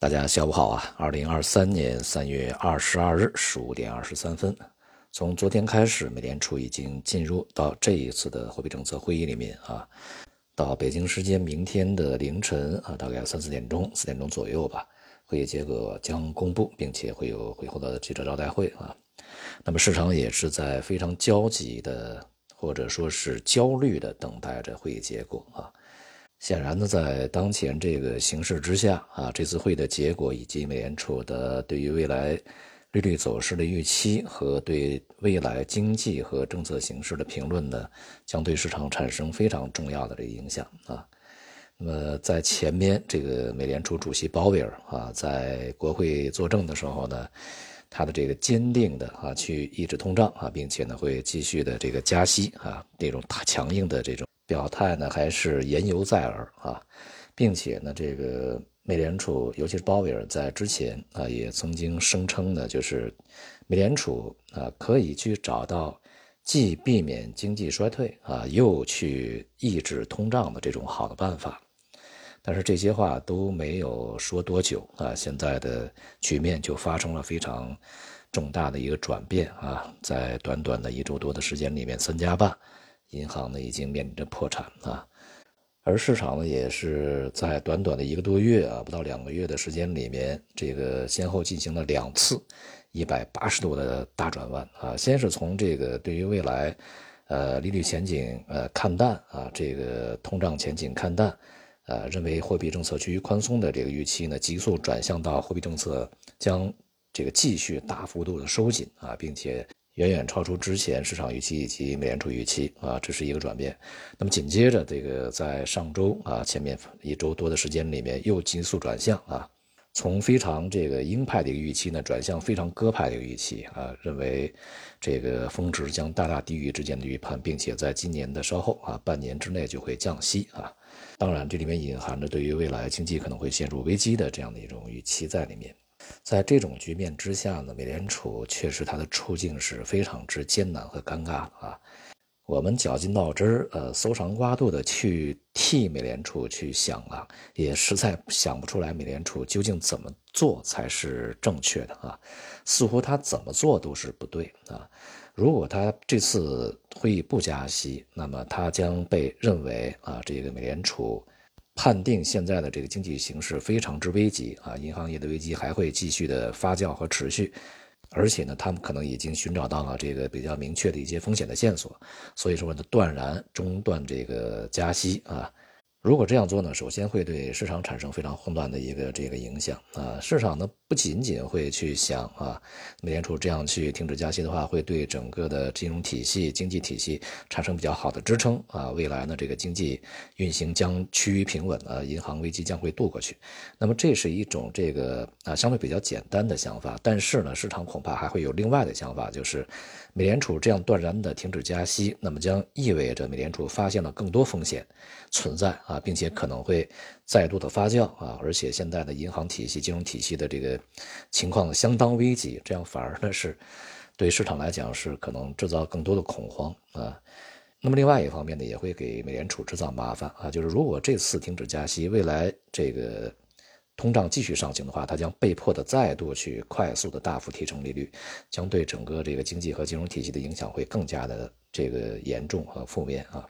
大家下午好啊！二零二三年三月二十二日十五点二十三分，从昨天开始，美联储已经进入到这一次的货币政策会议里面啊。到北京时间明天的凌晨啊，大概三四点钟、四点钟左右吧，会议结果将公布，并且会有会后的记者招待会啊。那么市场也是在非常焦急的，或者说是焦虑的等待着会议结果啊。显然呢，在当前这个形势之下啊，这次会的结果以及美联储的对于未来利率走势的预期和对未来经济和政策形势的评论呢，将对市场产生非常重要的这个影响啊。那么在前面这个美联储主席鲍威尔啊，在国会作证的时候呢，他的这个坚定的啊去抑制通胀啊，并且呢会继续的这个加息啊，这种大强硬的这种。表态呢还是言犹在耳啊，并且呢，这个美联储，尤其是鲍威尔在之前啊，也曾经声称呢，就是美联储啊可以去找到既避免经济衰退啊，又去抑制通胀的这种好的办法。但是这些话都没有说多久啊，现在的局面就发生了非常重大的一个转变啊，在短短的一周多的时间里面，三加半。银行呢已经面临着破产啊，而市场呢也是在短短的一个多月啊，不到两个月的时间里面，这个先后进行了两次一百八十度的大转弯啊。先是从这个对于未来，呃利率前景呃看淡啊，这个通胀前景看淡，呃认为货币政策趋于宽松的这个预期呢，急速转向到货币政策将这个继续大幅度的收紧啊，并且。远远超出之前市场预期以及美联储预期啊，这是一个转变。那么紧接着这个在上周啊前面一周多的时间里面又急速转向啊，从非常这个鹰派的一个预期呢转向非常鸽派的一个预期啊，认为这个峰值将大大低于之前的预判，并且在今年的稍后啊半年之内就会降息啊。当然这里面隐含着对于未来经济可能会陷入危机的这样的一种预期在里面。在这种局面之下呢，美联储确实它的处境是非常之艰难和尴尬啊。我们绞尽脑汁儿呃，搜肠刮肚的去替美联储去想啊，也实在想不出来美联储究竟怎么做才是正确的啊。似乎他怎么做都是不对啊。如果他这次会议不加息，那么他将被认为啊，这个美联储。判定现在的这个经济形势非常之危急啊，银行业的危机还会继续的发酵和持续，而且呢，他们可能已经寻找到了这个比较明确的一些风险的线索，所以说呢，断然中断这个加息啊。如果这样做呢，首先会对市场产生非常混乱的一个这个影响啊。市场呢不仅仅会去想啊，美联储这样去停止加息的话，会对整个的金融体系、经济体系产生比较好的支撑啊。未来呢，这个经济运行将趋于平稳啊，银行危机将会度过去。那么这是一种这个啊相对比较简单的想法，但是呢，市场恐怕还会有另外的想法，就是美联储这样断然的停止加息，那么将意味着美联储发现了更多风险存在。啊，并且可能会再度的发酵啊，而且现在的银行体系、金融体系的这个情况相当危急，这样反而呢是对市场来讲是可能制造更多的恐慌啊。那么另外一方面呢，也会给美联储制造麻烦啊，就是如果这次停止加息，未来这个通胀继续上行的话，它将被迫的再度去快速的大幅提升利率，将对整个这个经济和金融体系的影响会更加的这个严重和负面啊。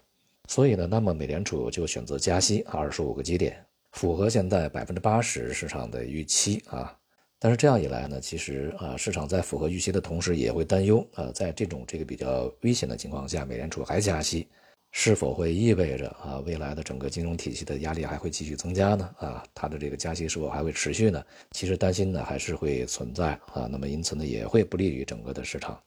所以呢，那么美联储就选择加息二十五个基点，符合现在百分之八十市场的预期啊。但是这样一来呢，其实啊，市场在符合预期的同时，也会担忧啊，在这种这个比较危险的情况下，美联储还加息，是否会意味着啊，未来的整个金融体系的压力还会继续增加呢？啊，它的这个加息是否还会持续呢？其实担心呢还是会存在啊。那么因此呢，也会不利于整个的市场。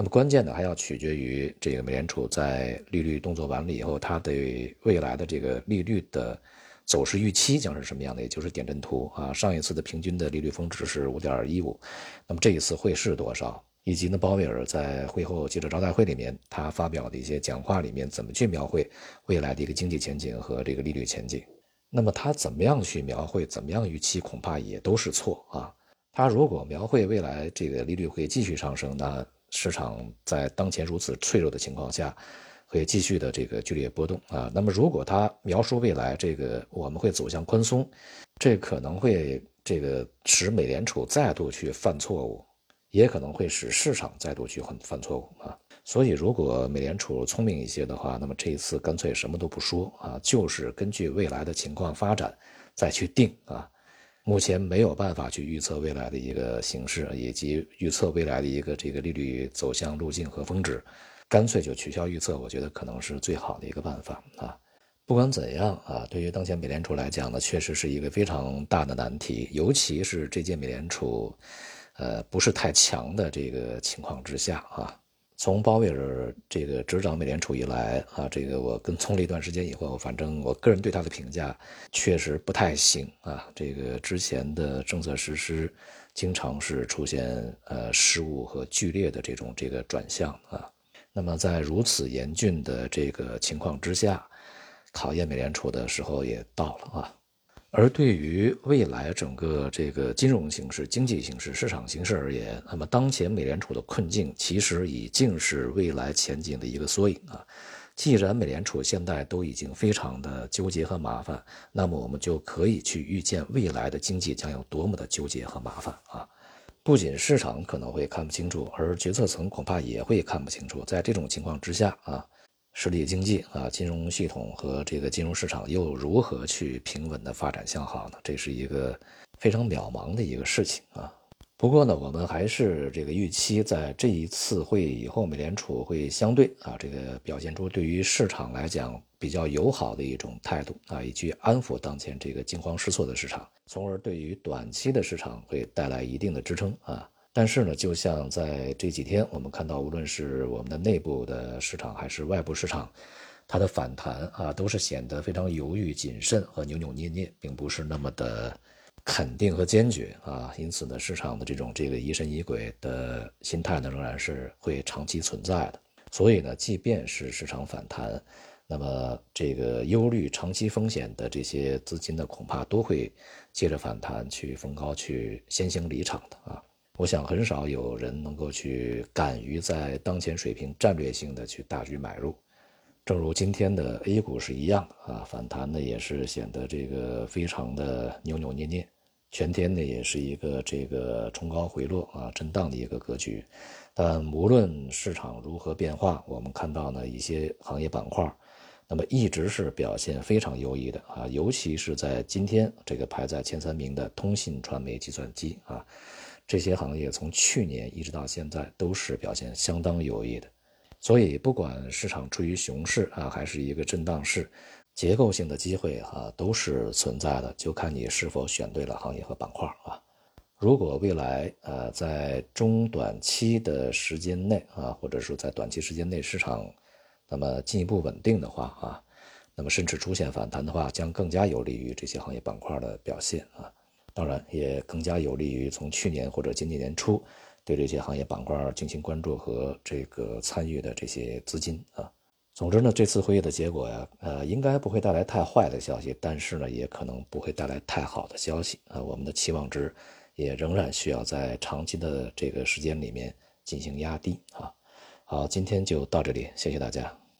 那么关键的还要取决于这个美联储在利率动作完了以后，它对未来的这个利率的走势预期将是什么样的，也就是点阵图啊。上一次的平均的利率峰值是五点一五，那么这一次会是多少？以及呢，鲍威尔在会后记者招待会里面他发表的一些讲话里面怎么去描绘未来的一个经济前景和这个利率前景？那么他怎么样去描绘，怎么样预期，恐怕也都是错啊。他如果描绘未来这个利率会继续上升，那市场在当前如此脆弱的情况下，会继续的这个剧烈波动啊。那么，如果他描述未来这个我们会走向宽松，这可能会这个使美联储再度去犯错误，也可能会使市场再度去犯犯错误啊。所以，如果美联储聪明一些的话，那么这一次干脆什么都不说啊，就是根据未来的情况发展再去定啊。目前没有办法去预测未来的一个形势，以及预测未来的一个这个利率走向路径和峰值，干脆就取消预测，我觉得可能是最好的一个办法啊。不管怎样啊，对于当前美联储来讲呢，确实是一个非常大的难题，尤其是这届美联储，呃，不是太强的这个情况之下啊。从鲍威尔这个执掌美联储以来啊，这个我跟踪了一段时间以后，反正我个人对他的评价确实不太行啊。这个之前的政策实施经常是出现呃失误和剧烈的这种这个转向啊。那么在如此严峻的这个情况之下，考验美联储的时候也到了啊。而对于未来整个这个金融形势、经济形势、市场形势而言，那么当前美联储的困境其实已经是未来前景的一个缩影啊。既然美联储现在都已经非常的纠结和麻烦，那么我们就可以去预见未来的经济将有多么的纠结和麻烦啊。不仅市场可能会看不清楚，而决策层恐怕也会看不清楚。在这种情况之下啊。实体经济啊，金融系统和这个金融市场又如何去平稳的发展向好呢？这是一个非常渺茫的一个事情啊。不过呢，我们还是这个预期，在这一次会议以后，美联储会相对啊，这个表现出对于市场来讲比较友好的一种态度啊，以及安抚当前这个惊慌失措的市场，从而对于短期的市场会带来一定的支撑啊。但是呢，就像在这几天，我们看到，无论是我们的内部的市场还是外部市场，它的反弹啊，都是显得非常犹豫、谨慎和扭扭捏捏，并不是那么的肯定和坚决啊。因此呢，市场的这种这个疑神疑鬼的心态呢，仍然是会长期存在的。所以呢，即便是市场反弹，那么这个忧虑长期风险的这些资金呢，恐怕都会借着反弹去逢高去先行离场的啊。我想很少有人能够去敢于在当前水平战略性的去大举买入，正如今天的 A 股是一样的啊，反弹呢也是显得这个非常的扭扭捏捏，全天呢也是一个这个冲高回落啊震荡的一个格局，但无论市场如何变化，我们看到呢一些行业板块，那么一直是表现非常优异的啊，尤其是在今天这个排在前三名的通信、传媒、计算机啊。这些行业从去年一直到现在都是表现相当优异的，所以不管市场处于熊市啊，还是一个震荡市，结构性的机会啊都是存在的，就看你是否选对了行业和板块啊。如果未来呃在中短期的时间内啊，或者说在短期时间内市场那么进一步稳定的话啊，那么甚至出现反弹的话，将更加有利于这些行业板块的表现啊。当然，也更加有利于从去年或者今年年初对这些行业板块进行关注和这个参与的这些资金啊。总之呢，这次会议的结果呀，呃，应该不会带来太坏的消息，但是呢，也可能不会带来太好的消息啊。我们的期望值也仍然需要在长期的这个时间里面进行压低啊。好，今天就到这里，谢谢大家。